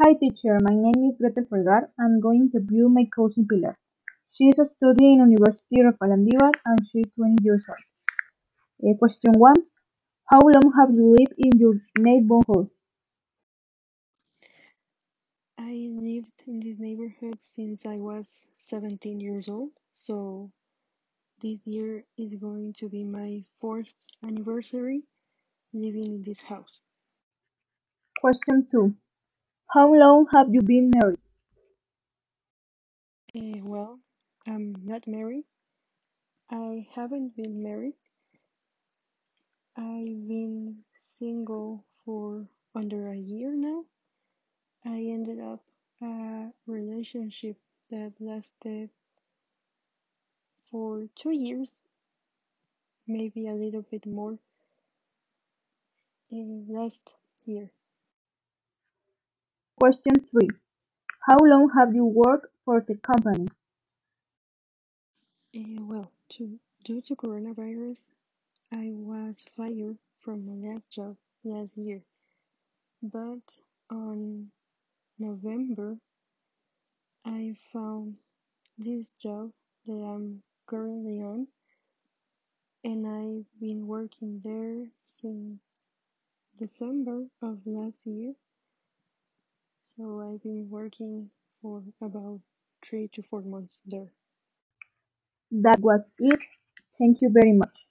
Hi teacher, my name is Gretel Fergar. I'm going to interview my cousin Pilar. She is studying in University of Landívar and she is 20 years old. Uh, question 1. How long have you lived in your neighborhood? I lived in this neighborhood since I was 17 years old, so this year is going to be my fourth anniversary living in this house. Question 2. How long have you been married? Uh, well, I'm not married. I haven't been married. I've been single for under a year now. I ended up a relationship that lasted for two years, maybe a little bit more, in last year. Question 3. How long have you worked for the company? Uh, well, to, due to coronavirus, I was fired from my last job last year. But on November, I found this job that I'm currently on, and I've been working there since December of last year. So I've been working for about three to four months there. That was it. Thank you very much.